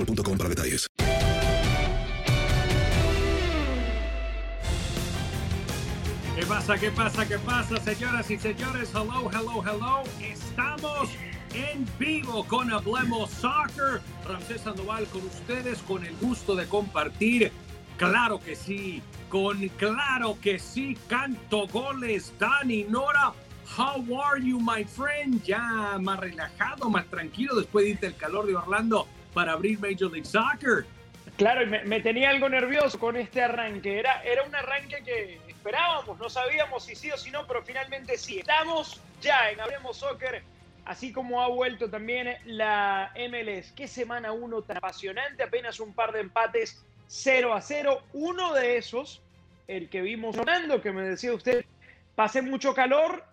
boostmobile.com para detalles. ¿Qué pasa? ¿Qué pasa? ¿Qué pasa, señoras y señores? Hello, hello, hello. Estamos en vivo con Hablemos Soccer. Ramsés Sandoval con ustedes, con el gusto de compartir. Claro que sí, con claro que sí, canto goles, Dani Nora. How are you, my friend? Ya más relajado, más tranquilo después de irte el calor de Orlando para abrir Major League Soccer. Claro, me tenía algo nervioso con este arranque. Era, era un arranque que esperábamos, no sabíamos si sí o si no, pero finalmente sí. Estamos ya en Hablemos Soccer, así como ha vuelto también la MLS. Qué semana uno tan apasionante, apenas un par de empates 0 a 0. Uno de esos, el que vimos sonando, que me decía usted, pasé mucho calor.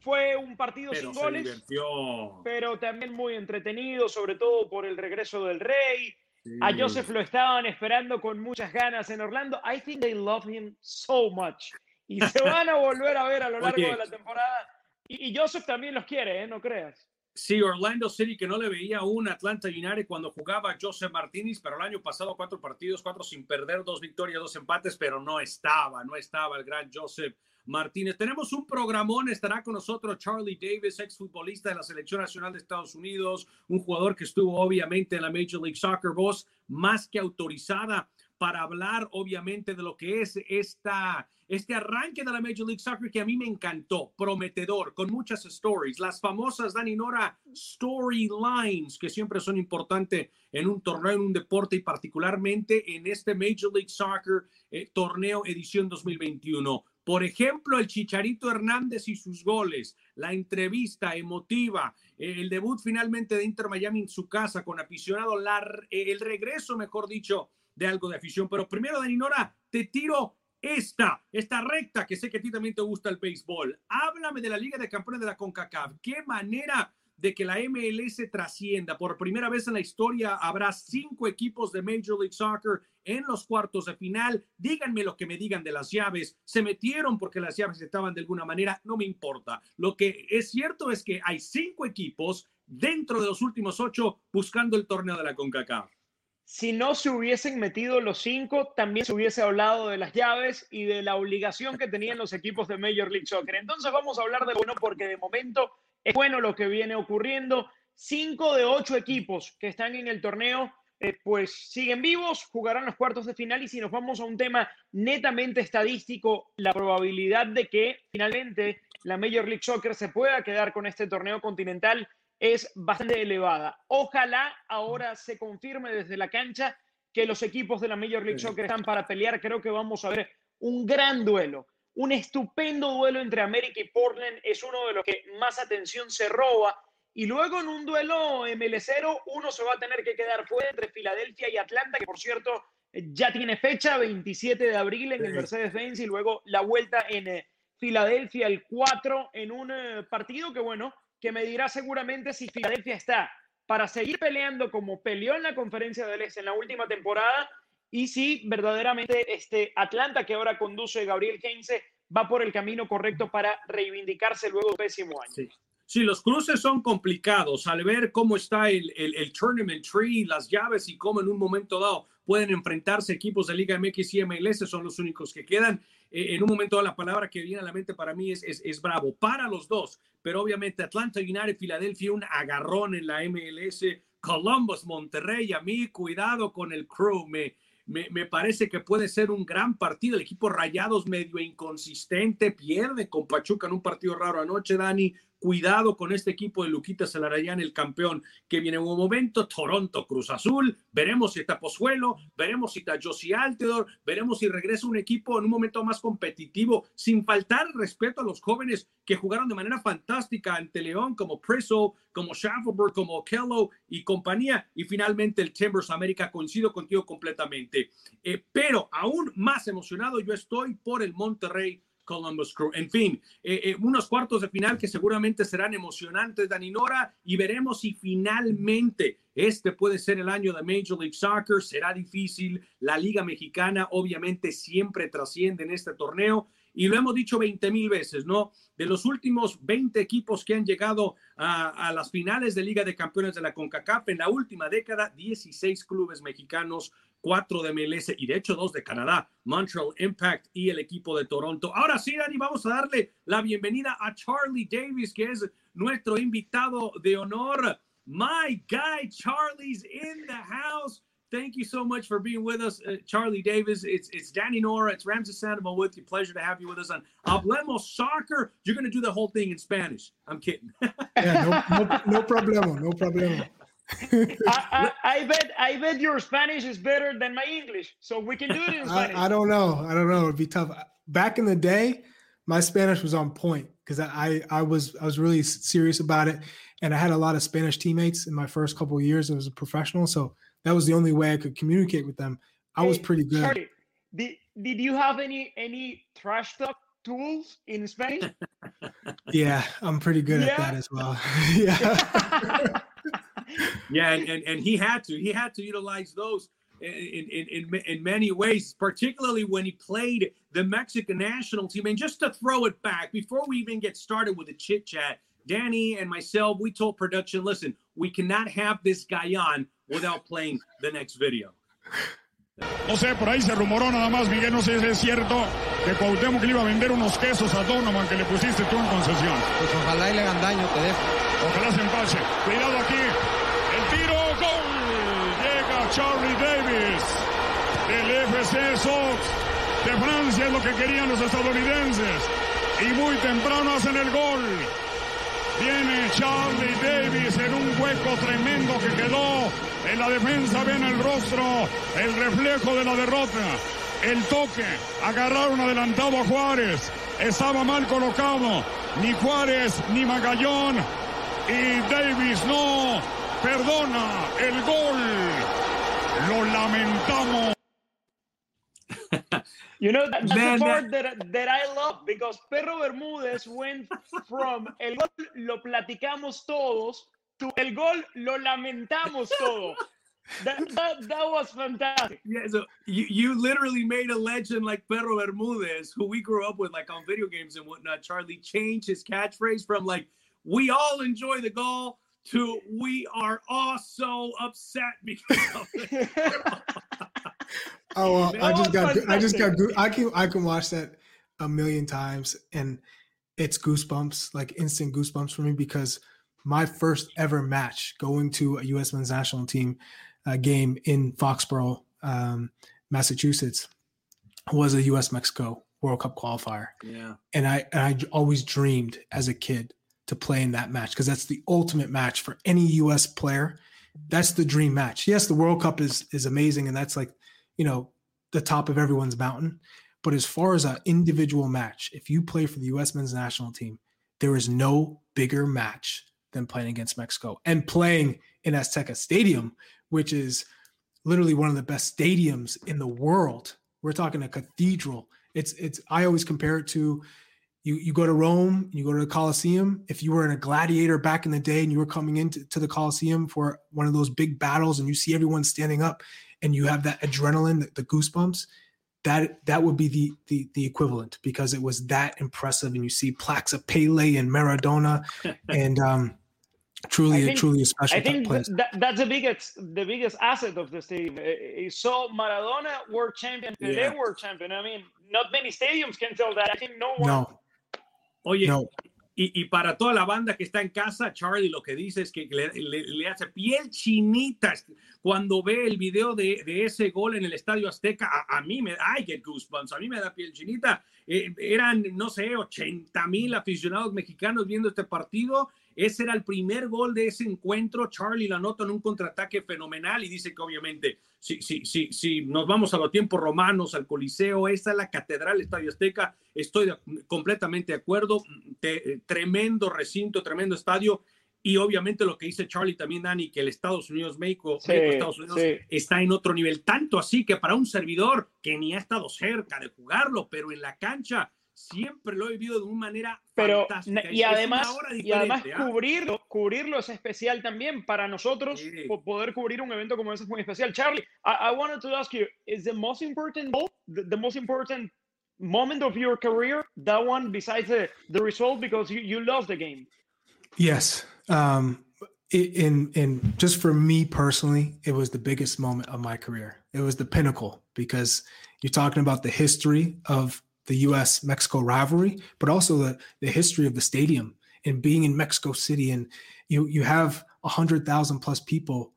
Fue un partido Pero sin goles, divirtió. pero también muy entretenido, sobre todo por el regreso del Rey. Sí. A Joseph lo estaban esperando con muchas ganas en Orlando. I think they love him so much. Y se van a volver a ver a lo largo Oye. de la temporada. Y, y Joseph también los quiere, ¿eh? No creas. Sí, Orlando City que no le veía un Atlanta United cuando jugaba Joseph Martínez, pero el año pasado cuatro partidos, cuatro sin perder, dos victorias, dos empates, pero no estaba, no estaba el gran Joseph Martínez. Tenemos un programón, estará con nosotros Charlie Davis, exfutbolista de la Selección Nacional de Estados Unidos, un jugador que estuvo obviamente en la Major League Soccer, voz más que autorizada para hablar obviamente de lo que es esta, este arranque de la Major League Soccer que a mí me encantó, prometedor, con muchas stories, las famosas Dani Nora storylines que siempre son importantes en un torneo, en un deporte y particularmente en este Major League Soccer eh, torneo edición 2021. Por ejemplo, el Chicharito Hernández y sus goles, la entrevista emotiva, eh, el debut finalmente de Inter Miami en su casa con aficionado, la, eh, el regreso, mejor dicho, de algo de afición. Pero primero, Dani Nora, te tiro esta, esta recta, que sé que a ti también te gusta el béisbol. Háblame de la Liga de Campeones de la CONCACAF. ¿Qué manera de que la MLS trascienda? Por primera vez en la historia habrá cinco equipos de Major League Soccer en los cuartos de final. Díganme lo que me digan de las llaves. Se metieron porque las llaves estaban de alguna manera, no me importa. Lo que es cierto es que hay cinco equipos dentro de los últimos ocho buscando el torneo de la CONCACAF. Si no se hubiesen metido los cinco, también se hubiese hablado de las llaves y de la obligación que tenían los equipos de Major League Soccer. Entonces vamos a hablar de bueno porque de momento es bueno lo que viene ocurriendo. Cinco de ocho equipos que están en el torneo eh, pues siguen vivos, jugarán los cuartos de final y si nos vamos a un tema netamente estadístico, la probabilidad de que finalmente la Major League Soccer se pueda quedar con este torneo continental es bastante elevada. Ojalá ahora se confirme desde la cancha que los equipos de la Major League Soccer están para pelear. Creo que vamos a ver un gran duelo, un estupendo duelo entre América y Portland. Es uno de los que más atención se roba. Y luego en un duelo MLCero, uno se va a tener que quedar fuera entre Filadelfia y Atlanta, que por cierto ya tiene fecha, 27 de abril en el Mercedes-Benz y luego la vuelta en eh, Filadelfia el 4 en un eh, partido que bueno, que me dirá seguramente si Filadelfia está para seguir peleando como peleó en la conferencia del Este en la última temporada y si verdaderamente este Atlanta que ahora conduce Gabriel Heinze va por el camino correcto para reivindicarse luego del pésimo año. Sí. los cruces son complicados al ver cómo está el, el, el, tournament tree, las llaves y cómo en un momento dado pueden enfrentarse equipos de Liga MX y MLS, son los únicos que quedan. Eh, en un momento la palabra que viene a la mente para mí es, es, bravo, para los dos, pero obviamente Atlanta United, Filadelfia, un agarrón en la MLS, Columbus, Monterrey, a mí cuidado con el crew, me, me, me, parece que puede ser un gran partido. El equipo Rayados medio inconsistente, pierde con Pachuca en un partido raro anoche, Dani. Cuidado con este equipo de Luquita Celarayán, el campeón que viene en un momento. Toronto Cruz Azul. Veremos si está Pozuelo, veremos si está Josie Altedor, veremos si regresa un equipo en un momento más competitivo, sin faltar respeto a los jóvenes que jugaron de manera fantástica ante León, como Preso, como Schaffelberg, como Kello y compañía. Y finalmente el Timbers América. Coincido contigo completamente. Eh, pero aún más emocionado yo estoy por el Monterrey Columbus Crew. En fin, eh, eh, unos cuartos de final que seguramente serán emocionantes, Daninora, y veremos si finalmente este puede ser el año de Major League Soccer. Será difícil. La Liga Mexicana obviamente siempre trasciende en este torneo. Y lo hemos dicho 20 mil veces, ¿no? De los últimos 20 equipos que han llegado a, a, las finales de Liga de Campeones de la CONCACAF en la última década, 16 clubes mexicanos cuatro de MLS y de hecho dos de Canadá, Montreal Impact y el equipo de Toronto. Ahora sí, Dani, vamos a darle la bienvenida a Charlie Davis, que es nuestro invitado de honor. My guy, Charlie's in the house. Thank you so much for being with us, uh, Charlie Davis. It's it's Danny Nora, it's Ramses Sandoval with you. Pleasure to have you with us on Hablemos Soccer. You're going to do the whole thing in Spanish. I'm kidding. yeah, no, no, no problema, no problema. I, I, I, bet I bet your Spanish is better than my English, so we can do it in Spanish. I, I don't know. I don't know. It'd be tough. Back in the day, my Spanish was on point because I, I was I was really serious about it, and I had a lot of Spanish teammates in my first couple of years as a professional. So that was the only way I could communicate with them. I was pretty good. Sorry, did, did you have any any trash talk tools in Spanish? yeah, I'm pretty good yeah. at that as well. yeah yeah, and, and, and he had to. He had to utilize those in, in, in, in many ways, particularly when he played the Mexican national team. And just to throw it back, before we even get started with the chit chat, Danny and myself, we told production, listen, we cannot have this guy on without playing the next video. No sé, por ahí se rumoró nada más, Miguel, no sé si es cierto que Cuauhtémoc le iba a vender unos quesos a Donovan que le pusiste tú en concesión. Pues ojalá y le hagan daño, te dejo. Ojalá se empache. Cuidado aquí. De Francia, es lo que querían los estadounidenses. Y muy temprano hacen el gol. Viene Charlie Davis en un hueco tremendo que quedó. En la defensa ven el rostro, el reflejo de la derrota. El toque, agarraron adelantado a Juárez. Estaba mal colocado. Ni Juárez ni Magallón. Y Davis no perdona el gol. Lo lamentamos. You know, that's the part that, that I love because Perro Bermúdez went from el gol lo platicamos todos to el gol lo lamentamos todo. That, that, that was fantastic. Yeah, so you, you literally made a legend like Perro Bermúdez, who we grew up with, like on video games and whatnot. Charlie changed his catchphrase from like, we all enjoy the goal to we are all so upset because of it. Oh, well, I just got, I just got, I can, I can watch that a million times, and it's goosebumps, like instant goosebumps for me because my first ever match going to a U.S. men's national team uh, game in Foxborough, um, Massachusetts, was a U.S. Mexico World Cup qualifier. Yeah, and I and I always dreamed as a kid to play in that match because that's the ultimate match for any US player. That's the dream match. Yes, the World Cup is is amazing and that's like, you know, the top of everyone's mountain. But as far as an individual match, if you play for the US men's national team, there is no bigger match than playing against Mexico and playing in Azteca Stadium, which is literally one of the best stadiums in the world. We're talking a cathedral. It's it's I always compare it to you you go to Rome, you go to the Colosseum. If you were in a gladiator back in the day and you were coming into to the Colosseum for one of those big battles and you see everyone standing up and you have that adrenaline, the, the goosebumps, that that would be the, the the equivalent because it was that impressive and you see plaques of Pele and Maradona and um truly think, truly a special I think that, that's the biggest the biggest asset of the stadium. So Maradona world champion, Pele yeah. world champion. I mean, not many stadiums can tell that. I think no one no. Oye, no. Y, y, para toda la banda que está en casa, Charlie lo que dice es que le, le, le hace piel chinita cuando ve el video de, de, ese gol en el Estadio Azteca. A, a mí me da, get goosebumps, a mí me da piel chinita. Eh, eran, no sé, 80 mil aficionados mexicanos viendo este partido ese era el primer gol de ese encuentro. Charlie la nota en un contraataque fenomenal y dice que obviamente si, si, si, si nos vamos a los tiempos romanos, al Coliseo, esa es la catedral Estadio Azteca. Estoy completamente de acuerdo. tremendo recinto, tremendo estadio. Y obviamente lo que dice Charlie también, Dani, que el Estados Unidos, México, Estados Unidos está en otro nivel. Tanto así que para un servidor que ni ha estado cerca de jugarlo, pero en la cancha siempre lo he vivido de una manera Pero, fantástica. Y además, y además ¿ah? cubrirlo, cubrirlo es especial también para nosotros. Sí. Poder cubrir un evento como ese es muy especial. Charlie, I, I wanted to ask you, is the most important goal, the, the, most important moment of your career, that one besides the, the result because you, you lost the game? Yes. Um, in in just for me personally, it was the biggest moment of my career. It was the pinnacle because you're talking about the history of the US Mexico rivalry, but also the, the history of the stadium and being in Mexico City. And you, you have 100,000 plus people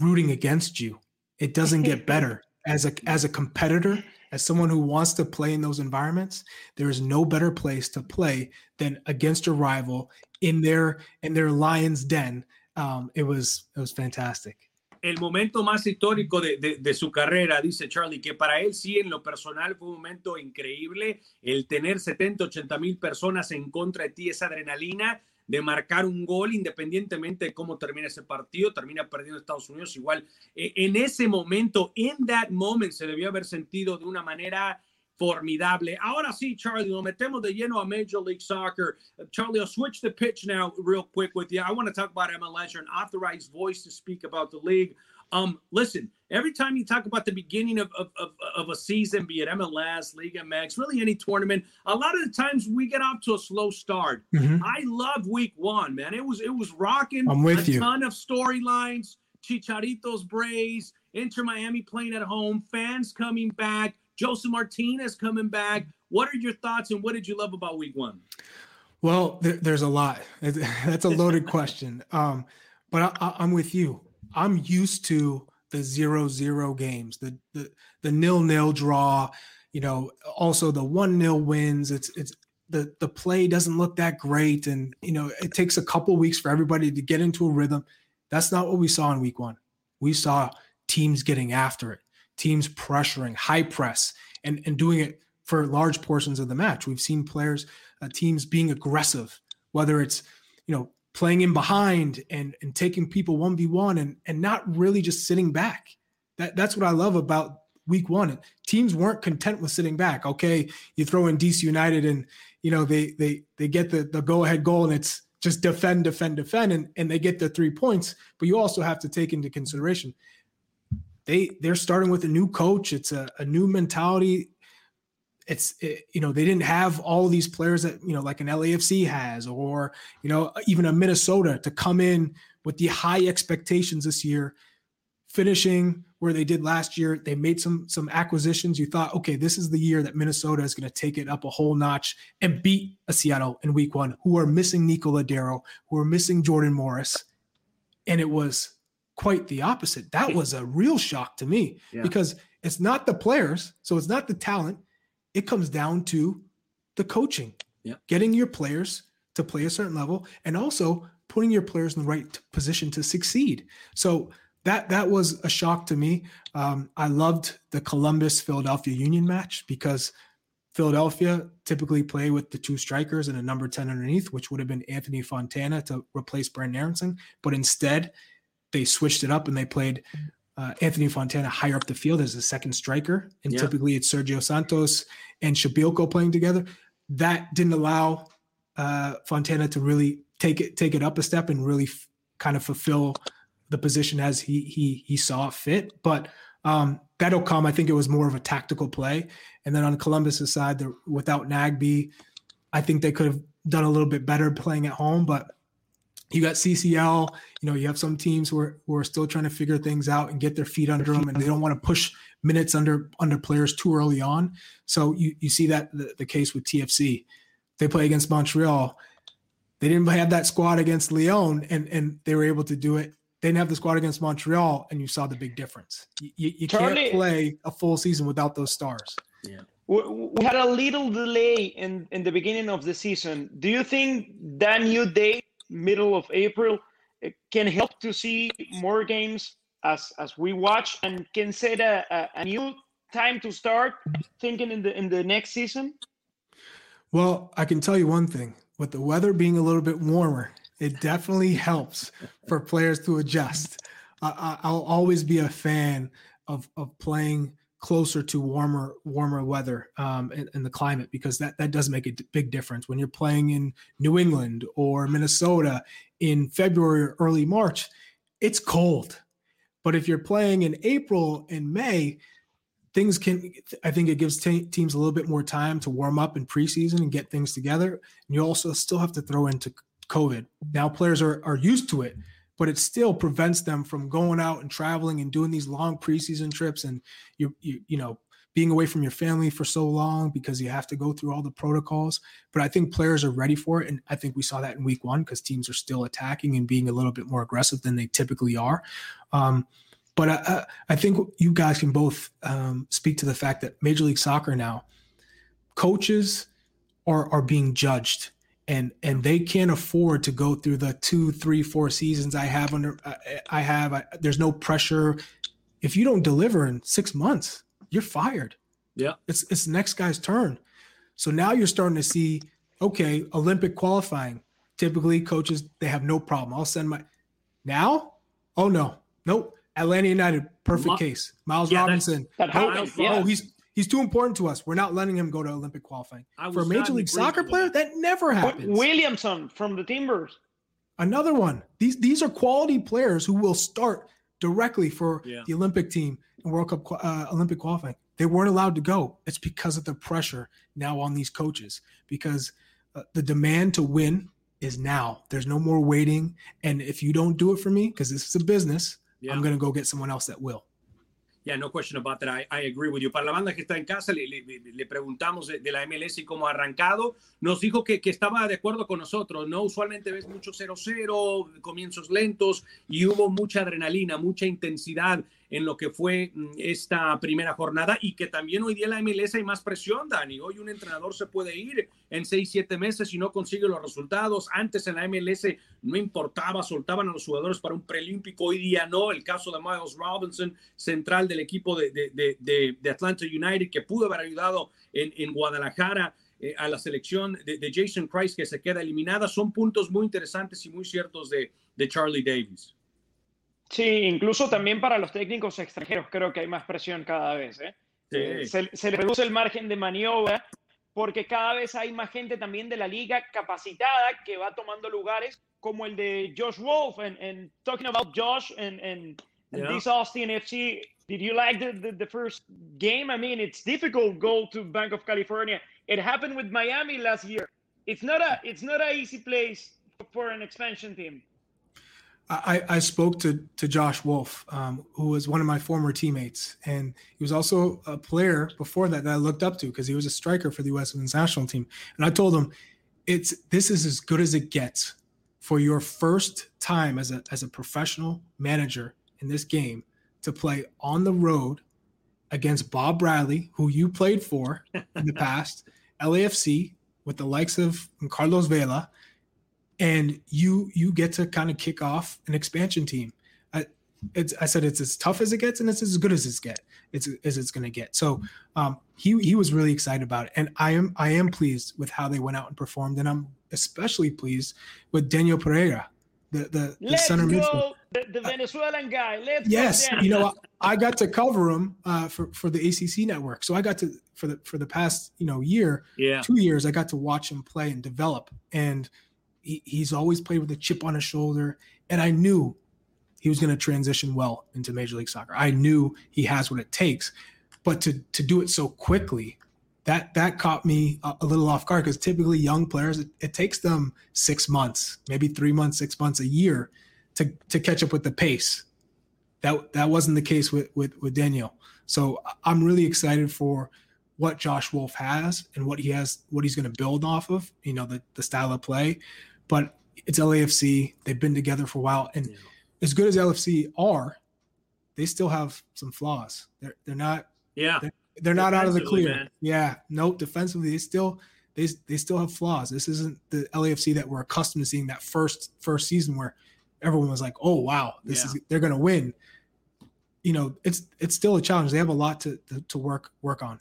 rooting against you. It doesn't get better. As a, as a competitor, as someone who wants to play in those environments, there is no better place to play than against a rival in their in their lion's den. Um, it was it was fantastic. El momento más histórico de, de, su carrera, dice Charlie, que para él sí, en lo personal, fue un momento increíble. El tener 70, 80 mil personas en contra de ti, esa adrenalina de marcar un gol, independientemente de cómo termina ese partido, termina perdiendo Estados Unidos igual. Eh, en ese momento, en that moment, se debió haber sentido de una manera formidable. Ahora sí, Charlie, nos metemos de lleno a Major League Soccer. Charlie, I'll switch the pitch now real quick with you. I want to talk about MLS. You're an authorized voice to speak about the league. Um, listen, every time you talk about the beginning of, of, of, of, a season, be it MLS, Liga MX, really any tournament, a lot of the times we get off to a slow start. Mm-hmm. I love week one, man. It was it was rocking. I'm with a you. ton of storylines, Chicharitos Braves, Inter Miami playing at home, fans coming back. Joseph Martinez coming back. What are your thoughts and what did you love about week one? Well, there, there's a lot. That's a loaded question. Um, but I, am with you. I'm used to the zero zero games, the the the nil nil draw. You know, also the one nil wins. It's it's the the play doesn't look that great, and you know it takes a couple weeks for everybody to get into a rhythm. That's not what we saw in week one. We saw teams getting after it teams pressuring, high press, and, and doing it for large portions of the match. We've seen players, uh, teams being aggressive, whether it's, you know, playing in behind and, and taking people 1v1 and, and not really just sitting back. That, that's what I love about week one. Teams weren't content with sitting back. Okay, you throw in DC United and, you know, they they they get the, the go-ahead goal and it's just defend, defend, defend, and, and they get the three points. But you also have to take into consideration they they're starting with a new coach. It's a, a new mentality. It's it, you know they didn't have all these players that you know like an LAFC has, or you know even a Minnesota to come in with the high expectations this year, finishing where they did last year. They made some some acquisitions. You thought, okay, this is the year that Minnesota is going to take it up a whole notch and beat a Seattle in Week One, who are missing Nico Ladero, who are missing Jordan Morris, and it was quite the opposite. That was a real shock to me yeah. because it's not the players, so it's not the talent. It comes down to the coaching, yeah. getting your players to play a certain level and also putting your players in the right position to succeed. So that that was a shock to me. Um, I loved the Columbus Philadelphia Union match because Philadelphia typically play with the two strikers and a number 10 underneath, which would have been Anthony Fontana to replace Brandon Aronson. But instead, they switched it up and they played uh, Anthony Fontana higher up the field as a second striker. And yeah. typically it's Sergio Santos and Przybylko playing together. That didn't allow uh, Fontana to really take it take it up a step and really f- kind of fulfill the position as he he he saw fit. But um, that'll come. I think it was more of a tactical play. And then on Columbus's side, the, without Nagbe, I think they could have done a little bit better playing at home. But you got CCL. You know, you have some teams who are, who are still trying to figure things out and get their feet under them, and they don't want to push minutes under under players too early on. So you you see that the, the case with TFC. They play against Montreal. They didn't have that squad against Lyon, and and they were able to do it they didn't have the squad against Montreal, and you saw the big difference. You, you can't play a full season without those stars. Yeah. We had a little delay in, in the beginning of the season. Do you think that new date, middle of April, eh, can help to see more games as as we watch and can set a, a, a new time to start thinking in the in the next season? Well, I can tell you one thing: with the weather being a little bit warmer, it definitely helps for players to adjust. I, will always be a fan of of playing closer to warmer warmer weather um, in, in, the climate because that that does make a big difference when you're playing in New England or Minnesota in February or early March. It's cold, but if you're playing in April and May, things can. I think it gives te- teams a little bit more time to warm up in preseason and get things together. And you also still have to throw into COVID. Now players are, are used to it, but it still prevents them from going out and traveling and doing these long preseason trips and you you, you know being away from your family for so long because you have to go through all the protocols. But I think players are ready for it. And I think we saw that in week one because teams are still attacking and being a little bit more aggressive than they typically are. Um, but I, I, think you guys can both um, speak to the fact that Major League Soccer now, coaches are, are being judged and and they can't afford to go through the two, three, four seasons I have under I have. I, there's no pressure. If you don't deliver in six months, you're fired. Yeah, it's it's the next guy's turn. So now you're starting to see, okay, Olympic qualifying. Typically, coaches they have no problem. I'll send my now. Oh no, nope. Atlanta United, perfect Ma- case. Miles yeah, Robinson. That, oh, yeah. oh, he's He's too important to us. We're not letting him go to Olympic qualifying. For a major league soccer player, that never happens. Williamson from the Timbers. Another one. These these are quality players who will start directly for yeah. the Olympic team and World Cup uh, Olympic qualifying. They weren't allowed to go. It's because of the pressure now on these coaches because uh, the demand to win is now. There's no more waiting. And if you don't do it for me, because this is a business, yeah. I'm going to go get someone else that will. Yeah, no question about that. I, I, agree with you. Para la banda que está en casa, le, le, le preguntamos de, de, la MLS y cómo ha arrancado. Nos dijo que, que, estaba de acuerdo con nosotros, ¿no? Usualmente ves mucho 0-0, comienzos lentos y hubo mucha adrenalina, mucha intensidad en lo que fue mm, esta primera jornada y que también hoy día la MLS hay más presión, Dani. Hoy un entrenador se puede ir en seis, siete meses y no consigue los resultados. Antes en la MLS no importaba, soltaban a los jugadores para un preolímpico. Hoy día no. El caso de Miles Robinson, central del equipo de, de, Atlanta United, que pudo haber ayudado en, en Guadalajara. Eh, a la selección de, Jason Price que se queda eliminada. Son puntos muy interesantes y muy ciertos de, de Charlie Davis. Sí, incluso también para los técnicos extranjeros creo que hay más presión cada vez. ¿eh? eh se, se, reduce el margen de maniobra porque cada vez hay más gente también de la liga capacitada que va tomando lugares como el de Josh Wolf. And, talking about Josh and, and, this Austin FC, did you like the, the, the, first game? I mean, it's difficult go to Bank of California. It happened with Miami last year. It's not a it's not a easy place for an expansion team. I, I spoke to to Josh Wolf, um, who was one of my former teammates, and he was also a player before that that I looked up to because he was a striker for the U.S. Women's National Team. And I told him, "It's this is as good as it gets for your first time as a as a professional manager in this game to play on the road against Bob Bradley, who you played for in the past, LAFC with the likes of Carlos Vela, and you you get to kind of kick off an expansion team. I, it's, I said it's as tough as it gets, and it's as good as it's get. It's as it's going to get. So um, he he was really excited about it, and I am I am pleased with how they went out and performed, and I'm especially pleased with Daniel Pereira, the the, the center midfield. The, the, Venezuelan guy. Let's yes, you know I, I, got to cover him uh, for for the ACC network, so I got to for the for the past you know year, yeah, two years, I got to watch him play and develop, and he, he's always played with a chip on his shoulder, and I knew he was going to transition well into Major League Soccer. I knew he has what it takes, but to to do it so quickly that that caught me a, a little off guard because typically young players it, it, takes them six months, maybe three months, six months, a year to to catch up with the pace. That that wasn't the case with with, with Daniel. So I'm really excited for what Josh Wolf has and what he has, what he's going to build off of. You know, the the style of play, but it's LAFC. They've been together for a while, and yeah. as good as LFC are, they still have some flaws. They're they're not. Yeah. They're, they're not out of the clear. Man. Yeah. No, defensively, they still they they still have flaws. This isn't the LAFC that we're accustomed to seeing that first first season where everyone was like, "Oh wow, this yeah. is they're going to win." You know, it's it's still a challenge. They have a lot to to, to work work on.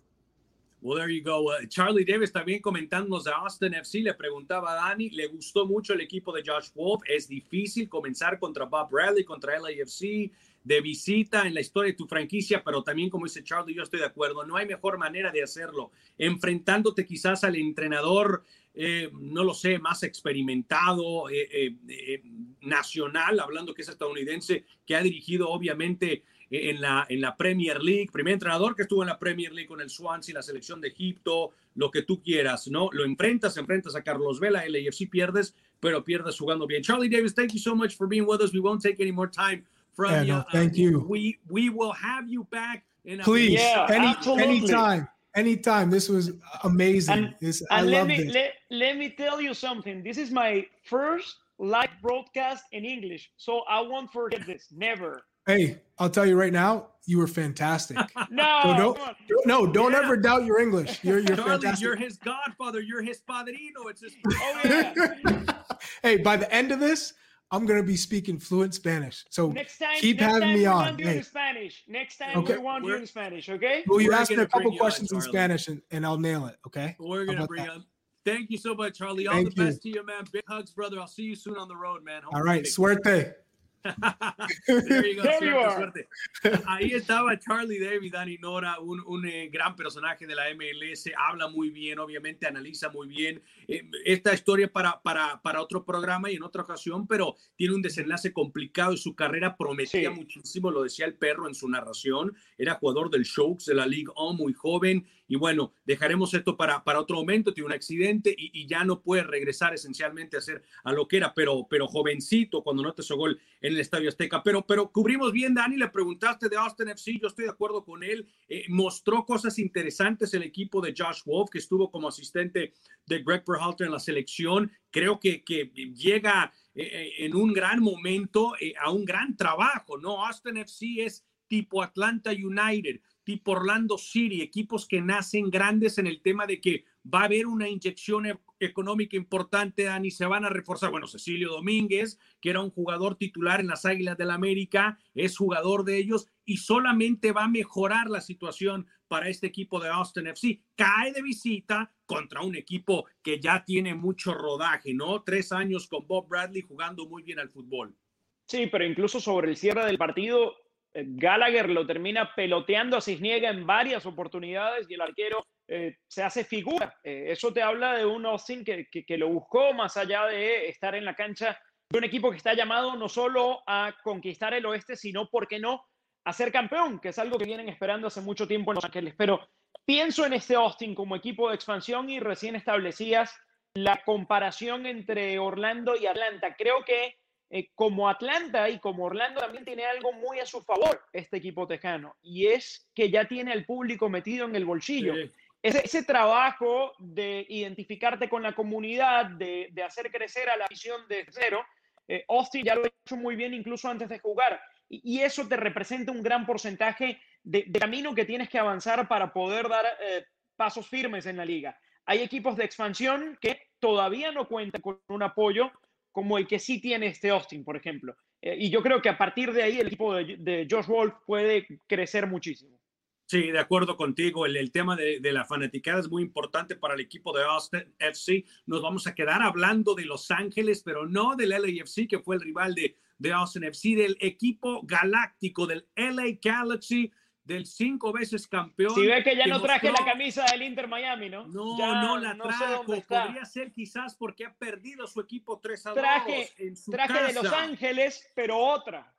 Well, there you go. Uh, Charlie Davis también comentándonos de Austin FC. Le preguntaba a Dani, le gustó mucho el equipo de Josh Wolf. Es difícil comenzar contra Bob Bradley, contra LAFC, de visita en la historia de tu franquicia, pero también, como dice Charlie, yo estoy de acuerdo. No hay mejor manera de hacerlo. Enfrentándote quizás al entrenador eh, no lo sé, más experimentado, eh, eh, nacional, hablando que es estadounidense, que ha dirigido obviamente en la, en la Premier League, primer entrenador que estuvo en la Premier League con el Swansea, la selección de Egipto, lo que tú quieras, ¿no? Lo enfrentas, enfrentas a Carlos Vela, LAFC pierdes, pero pierdes jugando bien. Charlie Davis, thank you so much for being with us. We won't take any more time from yeah, you. No, thank uh, you. We, we will have you back. In Please, yeah, any, anytime. Anytime. This was amazing. And, this, and I let me, it. Let, let me tell you something. This is my first live broadcast in English, so I won't forget this. Never. Hey, I'll tell you right now, you were fantastic. no, so don't, no, don't yeah. ever doubt your English. You're, you're Charlie, fantastic. You're his godfather. You're his padrino. It's his. Oh yeah. hey, by the end of this, I'm gonna be speaking fluent Spanish. So next time, keep next having time me we on. Want you hey. in Spanish. Next time okay. we want We're, you in Spanish. Okay. Well, you ask me a couple questions in Spanish and, and I'll nail it. Okay. We're gonna bring that? Thank you so much, Charlie. All Thank the you. best to you, man. Big hugs, brother. I'll see you soon on the road, man. All right, suerte. There you go, There you suerte, suerte. Ahí estaba Charlie David, Dani Nora, un, un eh, gran personaje de la MLS, habla muy bien, obviamente analiza muy bien eh, esta historia para, para, para otro programa y en otra ocasión, pero tiene un desenlace complicado y su carrera prometía Sí. muchísimo, lo decía el perro en su narración, era jugador del Shokes de la Ligue 1, muy joven, y bueno, dejaremos esto para, para otro momento, tiene un accidente y, y ya no puede regresar esencialmente a ser a lo que era, pero, pero jovencito cuando no te hizo gol en el Estadio Azteca. Pero, pero cubrimos bien, Dani, le preguntaste de Austin FC, yo estoy de acuerdo con él, eh, mostró cosas interesantes el equipo de Josh Wolf, que estuvo como asistente de Greg Berhalter en la selección, creo que, que llega eh, en un gran momento eh, a un gran trabajo, ¿no? Austin FC es tipo Atlanta United, tipo Orlando City, equipos que nacen grandes en el tema de que va a haber una inyección e- económica importante, Dani, se van a reforzar. Bueno, Cecilio Domínguez, que era un jugador titular en las Águilas del la América, es jugador de ellos y solamente va a mejorar la situación para este equipo de Austin FC. Cae de visita contra un equipo que ya tiene mucho rodaje, ¿no? Tres años con Bob Bradley jugando muy bien al fútbol. Sí, pero incluso sobre el cierre del partido, Gallagher lo termina peloteando a Cisniega en varias oportunidades y el arquero eh, se hace figura. Eh, eso te habla de un Austin que, que, que lo buscó más allá de estar en la cancha de un equipo que está llamado no solo a conquistar el oeste, sino, ¿por qué no?, a ser campeón, que es algo que vienen esperando hace mucho tiempo en Los Ángeles. Pero pienso en este Austin como equipo de expansión y recién establecías la comparación entre Orlando y Atlanta. Creo que eh, como Atlanta y como Orlando también tiene algo muy a su favor este equipo tejano y es que ya tiene al público metido en el bolsillo. Sí. Ese, ese trabajo de identificarte con la comunidad, de, de hacer crecer a la visión de cero, eh, Austin ya lo ha hecho muy bien incluso antes de jugar. Y, y eso te representa un gran porcentaje de, de camino que tienes que avanzar para poder dar eh, pasos firmes en la liga. Hay equipos de expansión que todavía no cuentan con un apoyo como el que sí tiene este Austin, por ejemplo. Eh, y yo creo que a partir de ahí el equipo de, de Josh Wolf puede crecer muchísimo. Sí, de acuerdo contigo. El, el tema de, de, la fanaticada es muy importante para el equipo de Austin FC. Nos vamos a quedar hablando de Los Ángeles, pero no del LAFC, que fue el rival de, de Austin FC, del equipo galáctico, del LA Galaxy, del cinco veces campeón. Si ve que ya que no traje mostró... la camisa del Inter Miami, ¿no? No, ya no la trajo. Podría ser quizás porque ha perdido su equipo 3 a 2 traje, en su traje casa. de Los Ángeles, pero otra.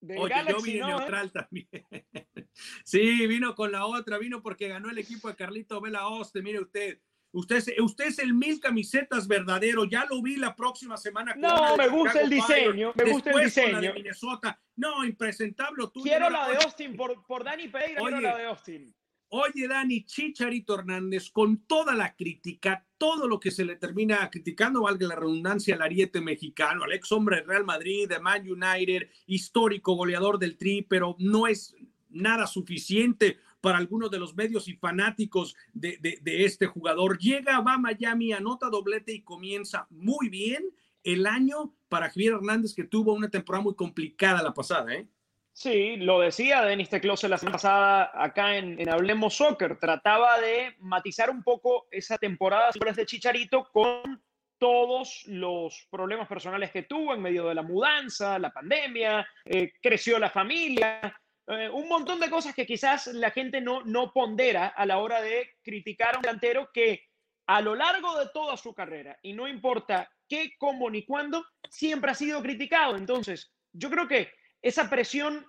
Del Oye, Galaxy, yo vine ¿no, neutral eh? también. sí, vino con la otra, vino porque ganó el equipo de Carlito Vela Oste. Mire usted, usted es, usted es el mil camisetas verdadero. Ya lo vi la próxima semana. Con no, me gusta el diseño, Fire, me gusta el diseño. Con la de Minnesota. No, impresentable. Tú quiero la de Austin por, por Dani Pereira, Oye, quiero la de Austin. Oye, Dani, Chicharito Hernández, con toda la crítica, todo lo que se le termina criticando, valga la redundancia, al ariete mexicano, al ex hombre de Real Madrid, de Man United, histórico goleador del Tri, pero no es nada suficiente para algunos de los medios y fanáticos de, este jugador. Llega, va a Miami, anota doblete y comienza muy bien el año para Javier Hernández, que tuvo una temporada muy complicada la pasada, ¿eh? Sí, lo decía Denis Teclose la semana pasada acá en, en, Hablemos Soccer. Trataba de matizar un poco esa temporada de Chicharito con todos los problemas personales que tuvo en medio de la mudanza, la pandemia, eh, creció la familia, eh, un montón de cosas que quizás la gente no, pondera a la hora de criticar a un delantero que a lo largo de toda su carrera, y no importa qué, cómo ni cuándo, siempre ha sido criticado. Entonces, yo creo que esa presión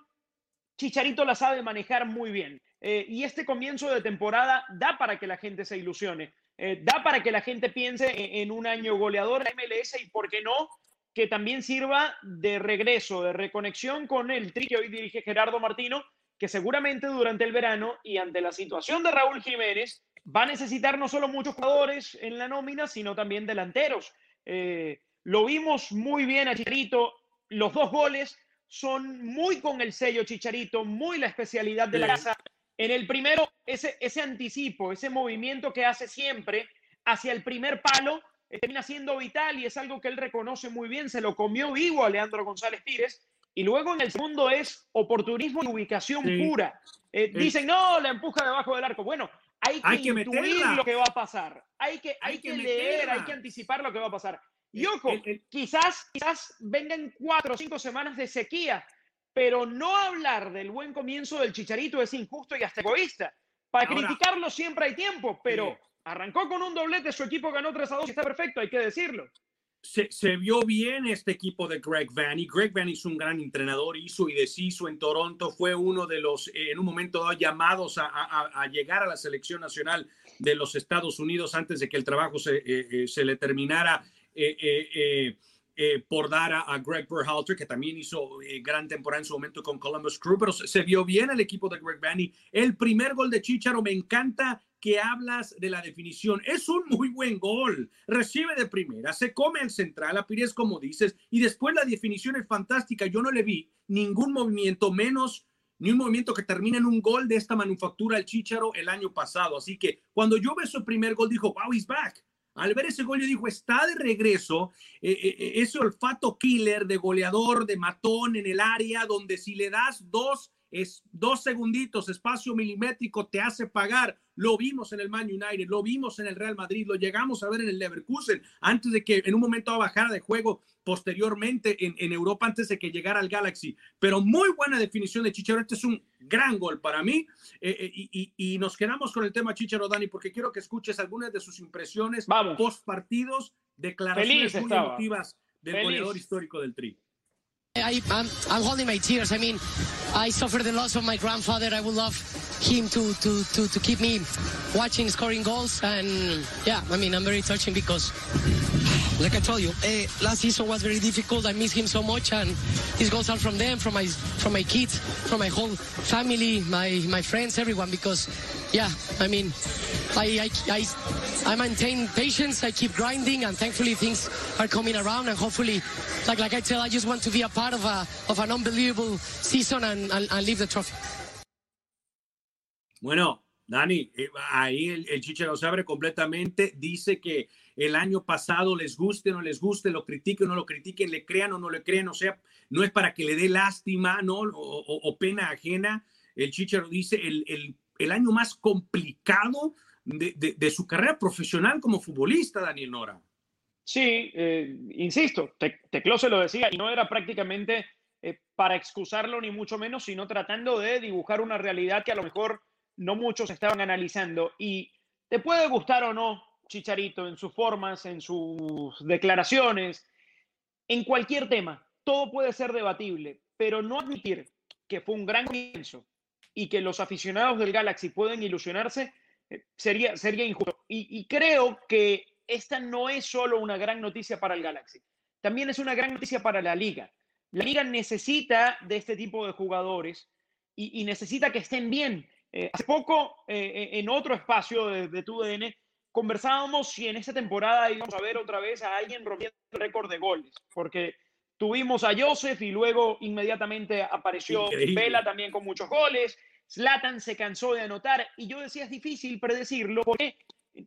Chicharito la sabe manejar muy bien. Eh, y este comienzo de temporada da para que la gente se ilusione, eh, da para que la gente piense en, en, un año goleador de MLS y, ¿por qué no?, que también sirva de regreso, de reconexión con el tri que hoy dirige Gerardo Martino, que seguramente durante el verano y ante la situación de Raúl Jiménez va a necesitar no solo muchos jugadores en la nómina, sino también delanteros. Eh, lo vimos muy bien a Chicharito, los dos goles son muy con el sello Chicharito, muy la especialidad de la casa. En el primero, ese, ese anticipo, ese movimiento que hace siempre hacia el primer palo, termina siendo vital y es algo que él reconoce muy bien. Se lo comió vivo a Leandro González Pires. Y luego en el segundo es oportunismo y ubicación sí. pura. Eh, dicen, no, la empuja debajo del arco. Bueno, hay que, hay que intuir meterla. lo que va a pasar. Hay que, hay, Hay que, que leer, hay que anticipar lo que va a pasar. Y ojo, el- el- quizás, quizás vengan cuatro o cinco semanas de sequía, pero no hablar del buen comienzo del Chicharito es injusto y hasta egoísta. Para Ahora- criticarlo siempre hay tiempo, pero. Arrancó con un doblete, su equipo ganó 3 a 2 y está perfecto, hay que decirlo. se, vio bien este equipo de Greg Vanny. Greg Vanny es un gran entrenador, hizo y deshizo en Toronto, fue uno de los, eh, en un momento dado, llamados a, llegar a la selección nacional de los Estados Unidos antes de que el trabajo se, eh, eh, se le terminara por dar a, Greg Berhalter, que también hizo gran temporada en su momento con Columbus Crew, pero se, se vio bien el equipo de Greg Vanny. El primer gol de Chicharo me encanta que hablas de la definición. Es un muy buen gol. Recibe de primera, se come al central, a Pires, como dices, y después la definición es fantástica. Yo no le vi ningún movimiento, menos ni un movimiento que termine en un gol de esta manufactura al Chicharo el año pasado. Así que cuando yo vi su primer gol, dijo, wow, he's back. Al ver ese gol, yo dijo, está de regreso eh, eh, ese olfato killer de goleador, de matón en el área, donde si le das dos, es, dos segunditos, espacio milimétrico, te hace pagar. Lo vimos en el Man United, lo vimos en el Real Madrid, lo llegamos a ver en el Leverkusen, antes de que en un momento bajara de juego posteriormente en, en Europa, antes de que llegara al Galaxy. Pero muy buena definición de Chicharo. Este es un gran gol para mí. Eh, eh, y, y- nos quedamos con el tema Chicharo, Dani, porque quiero que escuches algunas de sus impresiones Vamos. post partidos, declaraciones Feliz muy estaba. emotivas del Feliz. goleador histórico del Tri. I, I'm, I'm holding my tears. I mean, I suffered the loss of my grandfather. I would love him to, to, to, to keep me watching, scoring goals. And yeah, I mean, I'm very touching because, like I told you, eh, last season was very difficult. I miss him so much. And his goals are from them, from my, from my kids, from my whole family, my, my friends, everyone. Because, yeah, I mean, I, I, I, I maintain patience. I keep grinding, and thankfully things are coming around. And hopefully, like like I tell, I just want to be a part of a an unbelievable season and and, and leave the trophy. Bueno, Dani, eh, ahí el, el Chicharo se abre completamente, dice que el año pasado les guste o no les guste, lo critiquen o no lo critiquen, le crean o no le crean, o sea, no es para que le dé lástima, ¿no? O, pena ajena. El Chicharo dice el, el- año más complicado de, de- de su carrera profesional como futbolista, Daniel Nora. Sí, eh, insisto, Te- se lo decía y no era prácticamente eh, para excusarlo ni mucho menos, sino tratando de dibujar una realidad que a lo mejor no muchos estaban analizando. Y te puede gustar o no Chicharito en sus formas, en sus declaraciones, en cualquier tema, todo puede ser debatible, pero no admitir que fue un gran comienzo y que los aficionados del Galaxy pueden ilusionarse eh, sería, sería injusto. Y creo que esta no es solo una gran noticia para el Galaxy, también es una gran noticia para la liga. La liga necesita de este tipo de jugadores y, y necesita que estén bien. Eh, hace poco, eh, en otro espacio de, de TUDN, conversábamos si en esta temporada íbamos a ver otra vez a alguien rompiendo el récord de goles, porque tuvimos a Joseph y luego inmediatamente apareció Increíble. Vela también con muchos goles. Zlatan se cansó de anotar y yo decía es difícil predecirlo porque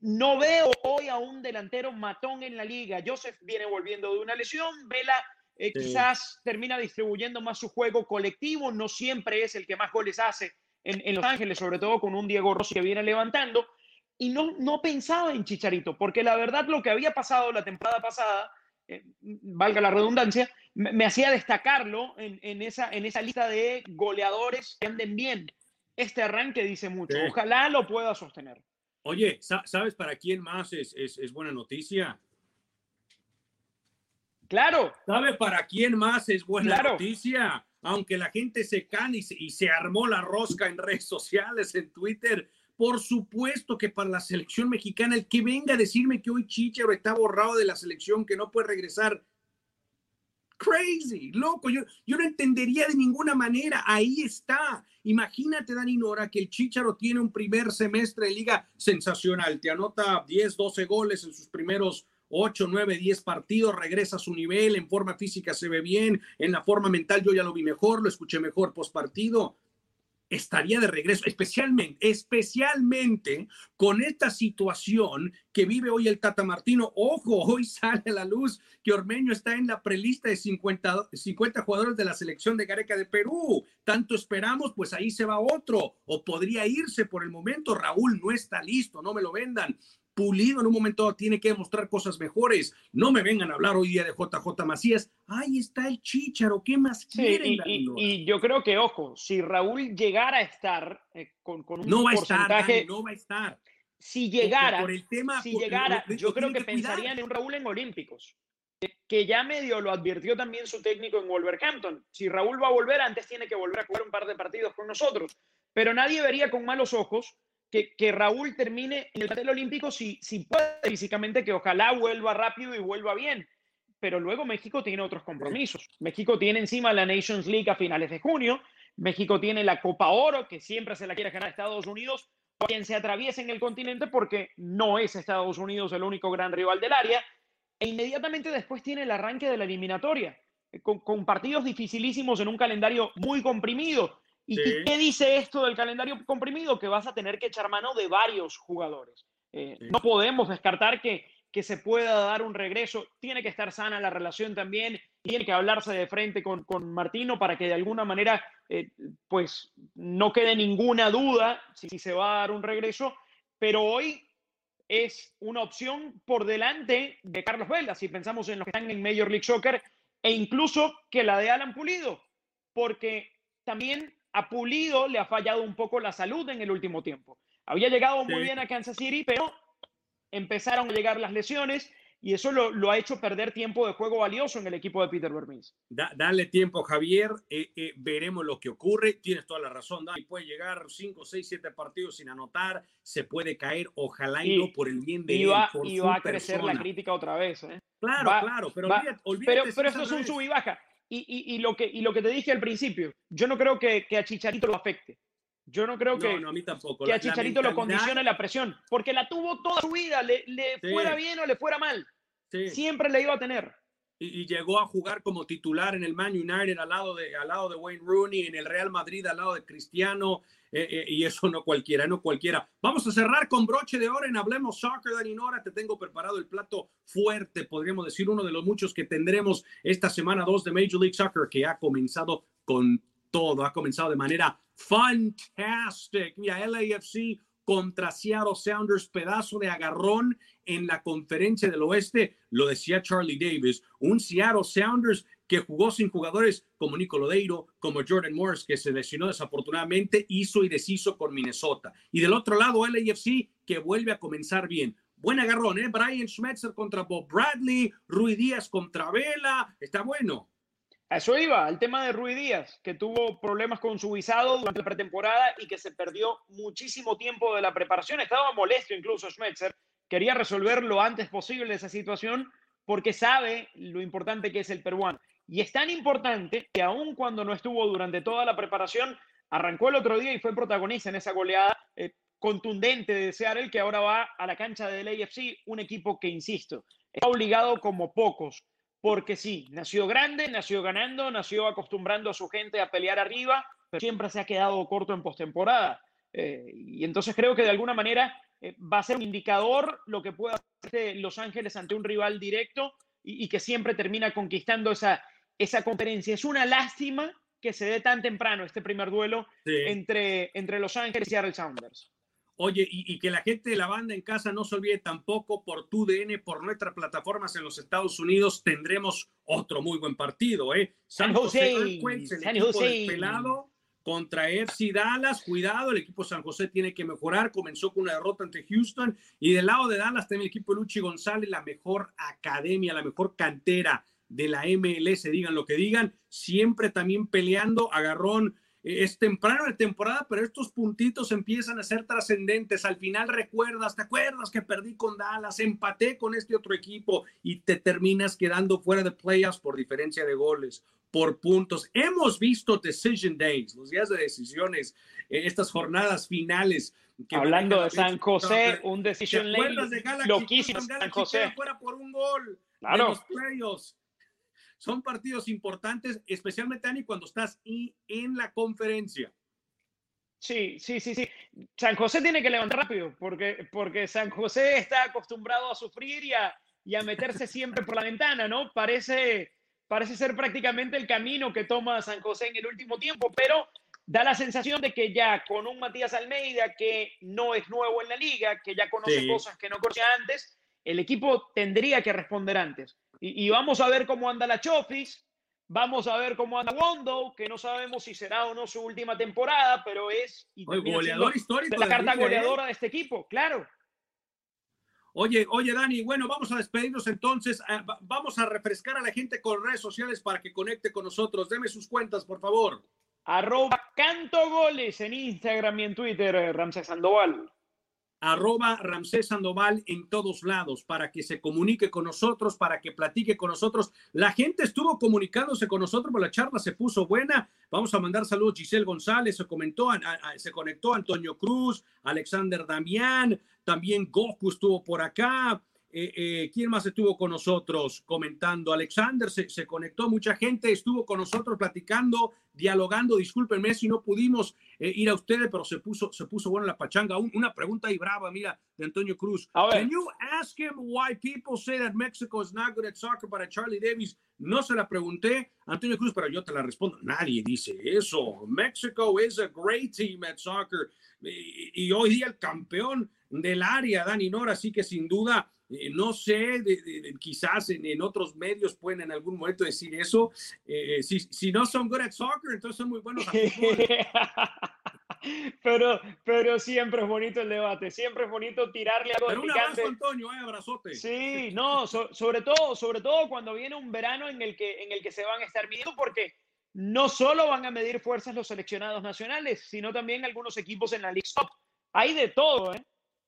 no veo hoy a un delantero matón en la liga. Joseph viene volviendo de una lesión, Vela eh, Sí. quizás termina distribuyendo más su juego colectivo, no siempre es el que más goles hace en, en Los Ángeles, sobre todo con un Diego Rossi que viene levantando. Y no, no pensaba en Chicharito, porque la verdad lo que había pasado la temporada pasada, eh, valga la redundancia, me, me hacía destacarlo en, en esa, en esa lista de goleadores que anden bien. Este arranque dice mucho. Sí. Ojalá lo pueda sostener. Oye, sa- ¿sabes para quién más es, es, es buena noticia? Claro. ¿Sabe para quién más es buena Claro. noticia? Aunque la gente se can y se, y se armó la rosca en redes sociales, en Twitter. Por supuesto que para la selección mexicana, el que venga a decirme que hoy Chicharo está borrado de la selección, que no puede regresar. Crazy, loco, yo, yo no entendería de ninguna manera. Ahí está. Imagínate, Dani Nora, que el Chicharo tiene un primer semestre de liga sensacional. Te anota 10, 12 goles en sus primeros 8, 9, 10 partidos, regresa a su nivel, en forma física se ve bien, en la forma mental yo ya lo vi mejor, lo escuché mejor post partido. Estaría de regreso, especialmente, especialmente con esta situación que vive hoy el Tata Martino. Ojo, hoy sale a la luz que Ormeño está en la prelista de 50, 50 jugadores de la selección de Gareca de Perú. Tanto esperamos, pues ahí se va otro, o podría irse por el momento. Raúl no está listo, no me lo vendan. Pulido en un momento tiene que demostrar cosas mejores. No me vengan a hablar hoy día de JJ Macías. Ahí está el Chícharo. ¿Qué más Sí, quieren? y, y- yo creo que, ojo, si Raúl llegara a estar eh, con, con un no va a estar, porcentaje, Dani, no va a estar. si llegara, por el tema, si llegara, lo- lo- yo lo creo que que pensarían en un Raúl en Olímpicos, que ya medio lo advirtió también su técnico en Wolverhampton. Si Raúl va a volver, antes tiene que volver a jugar un par de partidos con nosotros. Pero nadie vería con malos ojos que, Raúl termine en el plantel olímpico si, si puede físicamente, que ojalá vuelva rápido y vuelva bien. Pero luego México tiene otros compromisos. México tiene encima la Nations League a finales de junio. México tiene la Copa Oro, que siempre se la quiere ganar Estados Unidos, o quien se atraviese en el continente, porque no es Estados Unidos el único gran rival del área. E inmediatamente después tiene el arranque de la eliminatoria, eh, con, con partidos dificilísimos en un calendario muy comprimido. ¿Y, Sí. qué dice esto del calendario comprimido? Que vas a tener que echar mano de varios jugadores. Eh, Sí. No podemos descartar que, que se pueda dar un regreso. Tiene que estar sana la relación también. Tiene que hablarse de frente con, con Martino para que de alguna manera eh, pues no quede ninguna duda si, si se va a dar un regreso. Pero hoy es una opción por delante de Carlos Vela, si pensamos en los que están en Major League Soccer, e incluso que la de Alan Pulido, porque también a Pulido le ha fallado un poco la salud en el último tiempo. Había llegado muy Sí. bien a Kansas City, pero empezaron a llegar las lesiones y eso lo, lo ha hecho perder tiempo de juego valioso en el equipo de Peter Vermees. Da- dale tiempo, Javier. eh, eh, veremos lo que ocurre. Tienes toda la razón, Dani. Puede llegar 5, 6, 7 partidos sin anotar. Se puede caer. Ojalá y, Y- no por el bien de Y él. va, por y va a crecer la persona. crítica otra vez. ¿eh? Claro, Va- claro. Pero va- olvídate, olvídate pero, pero es esto al es un sub y baja. Y, y- y lo que, y lo que te dije al principio, yo no creo que, que a Chicharito lo afecte. Yo no creo que, No, no, a mí tampoco. que La- a la Chicharito lo condicione la presión, porque la tuvo toda su vida, le, le Sí. fuera bien o le fuera mal. Sí. Siempre le iba a tener. Y, llegó a jugar como titular en el Man United al lado de, al lado de Wayne Rooney, en el Real Madrid al lado de Cristiano, eh, eh, y eso no cualquiera, no cualquiera. Vamos a cerrar con broche de oro en Hablemos Soccer, Dani Nora. Te tengo preparado el plato fuerte, podríamos decir, uno de los muchos que tendremos esta semana 2 de Major League Soccer, que ha comenzado con todo, ha comenzado de manera fantástica. Mira, LAFC contra Seattle Sounders, pedazo de agarrón en la conferencia del oeste, lo decía Charlie Davis, un Seattle Sounders que jugó sin jugadores como Nico Lodeiro, como Jordan Morris, que se lesionó desafortunadamente, hizo y deshizo con Minnesota. Y del otro lado, LAFC, que vuelve a comenzar bien. Buen agarrón, ¿eh? Brian Schmetzer contra Bob Bradley, Rui Díaz contra Vela, está bueno. Eso iba, el tema de Rui Díaz, que tuvo problemas con su visado durante la pretemporada y que se perdió muchísimo tiempo de la preparación. Estaba molesto incluso Schmetzer, quería resolver lo antes posible esa situación porque sabe lo importante que es el peruano. Y es tan importante que aun cuando no estuvo durante toda la preparación, arrancó el otro día y fue protagonista en esa goleada eh, contundente de Seattle, que ahora va a la cancha del AFC, un equipo que, insisto, está obligado como pocos porque sí, nació grande, nació ganando, nació acostumbrando a su gente a pelear arriba, pero siempre se ha quedado corto en postemporada. Eh, y entonces creo que de alguna manera eh, va a ser un indicador lo que pueda hacer Los Ángeles ante un rival directo y, que siempre termina conquistando esa, esa conferencia. Es una lástima que se dé tan temprano este primer duelo entre, entre Los Ángeles y Seattle Sounders. Oye, y, que la gente de la banda en casa no se olvide tampoco por tu DN, por nuestras plataformas en los Estados Unidos, tendremos otro muy buen partido, ¿eh? San, José, San José. pelado contra FC Dallas. Cuidado, el equipo San José tiene que mejorar. Comenzó con una derrota ante Houston. Y del lado de Dallas también el equipo de Luchi González, la mejor academia, la mejor cantera de la MLS, digan lo que digan. Siempre también peleando, agarrón es temprano de temporada, pero estos puntitos empiezan a ser trascendentes. Al final recuerdas, ¿te acuerdas que perdí con Dallas, empaté con este otro equipo y te terminas quedando fuera de playoffs por diferencia de goles, por puntos? Hemos visto decision days, los días de decisiones, eh, estas jornadas finales. Hablando de San José, un decision day loquísimo. San José. Fuera por un gol claro. los playoffs son partidos importantes, especialmente, Dani, cuando estás en la conferencia. Sí, sí, sí, sí. San José tiene que levantar rápido, porque, porque San José está acostumbrado a sufrir y a, y a meterse siempre por la ventana, ¿no? Parece, parece ser prácticamente el camino que toma San José en el último tiempo, pero da la sensación de que ya con un Matías Almeida que no es nuevo en la liga, que ya conoce cosas que no conocía antes, el equipo tendría que responder antes. Y, vamos a ver cómo anda la Chofis, vamos a ver cómo anda Wondo, que no sabemos si será o no su última temporada, pero es y goleador histórico la carta ¿eh? goleadora de este equipo, claro. Oye, oye, Dani, bueno, vamos a despedirnos entonces. Eh, vamos a refrescar a la gente con redes sociales para que conecte con nosotros. Deme sus cuentas, por favor. Arroba Canto Goles en Instagram y en Twitter, eh, Ramsés Sandoval arroba Ramsés Sandoval en todos lados para que se comunique con nosotros, para que platique con nosotros. La gente estuvo comunicándose con nosotros, pero la charla se puso buena. Vamos a mandar saludos. Giselle González se comentó, se conectó Antonio Cruz, Alexander Damián, también Goku estuvo por acá. Eh, eh, ¿Quién más estuvo con nosotros comentando? Alexander se, se, conectó, mucha gente estuvo con nosotros platicando, dialogando. Discúlpenme si no pudimos eh, ir a ustedes, pero se puso, se puso buena la pachanga. una pregunta ahí brava, mira, de Antonio Cruz. Can you ask him why people say that Mexico is not good at soccer para Charlie Davis? No se la pregunté, Antonio Cruz, pero yo te la respondo. Nadie dice eso. Mexico is a great team at soccer. Y, y hoy día el campeón del área, Dani Nora, así que sin duda eh, no sé, quizás en, otros medios pueden en algún momento decir eso. Eh, si, si, no son good at soccer, entonces son muy buenos. pero, pero siempre es bonito el debate, siempre es bonito tirarle algo pero un abrazo, Antonio, eh, abrazote. Sí, no, sobre todo, sobre todo cuando viene un verano en el que, en el que se van a estar midiendo, porque no solo van a medir fuerzas los seleccionados nacionales, sino también algunos equipos en la League Hay de todo, ¿eh?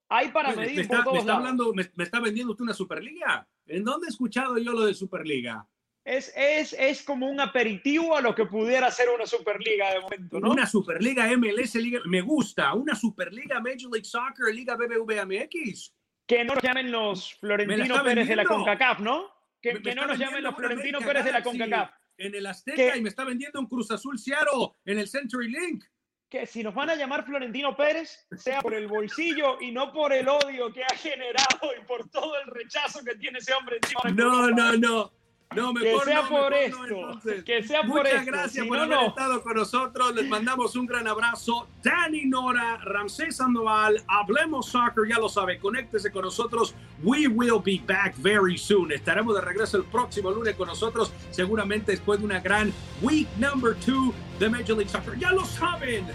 Hay para medir me está, me está hablando, me, está vendiendo usted una Superliga. ¿En dónde he escuchado yo lo de Superliga? Es, es, es como un aperitivo a lo que pudiera ser una Superliga de momento, ¿no? Una Superliga MLS, Liga, me gusta. Una Superliga Major League Soccer, Liga BBVA MX. Que no lo llamen los Florentino Pérez de la CONCACAF, ¿no? que, me que no nos llamen los Florentino América Pérez de la Galaxy CONCACAF. En el Azteca y me está vendiendo un Cruz Azul Seattle en el Century Link. Que si nos van a llamar Florentino Pérez, sea por el bolsillo y no por el odio que ha generado y por todo el rechazo que tiene ese hombre encima. No, Europa. no, no. Que sea no, por mejor esto, que sea por Muchas esto, gracias si por no, haber estado con nosotros. Les mandamos un gran abrazo. Dani Nora, Ramsés Sandoval, Hablemos Soccer, ya lo sabe, conéctese con nosotros. We will be back very soon. Estaremos de regreso el próximo lunes con nosotros, seguramente después de una gran week number two de Major League Soccer. Ya lo saben,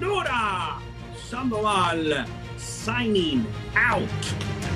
Nora Sandoval, signing out.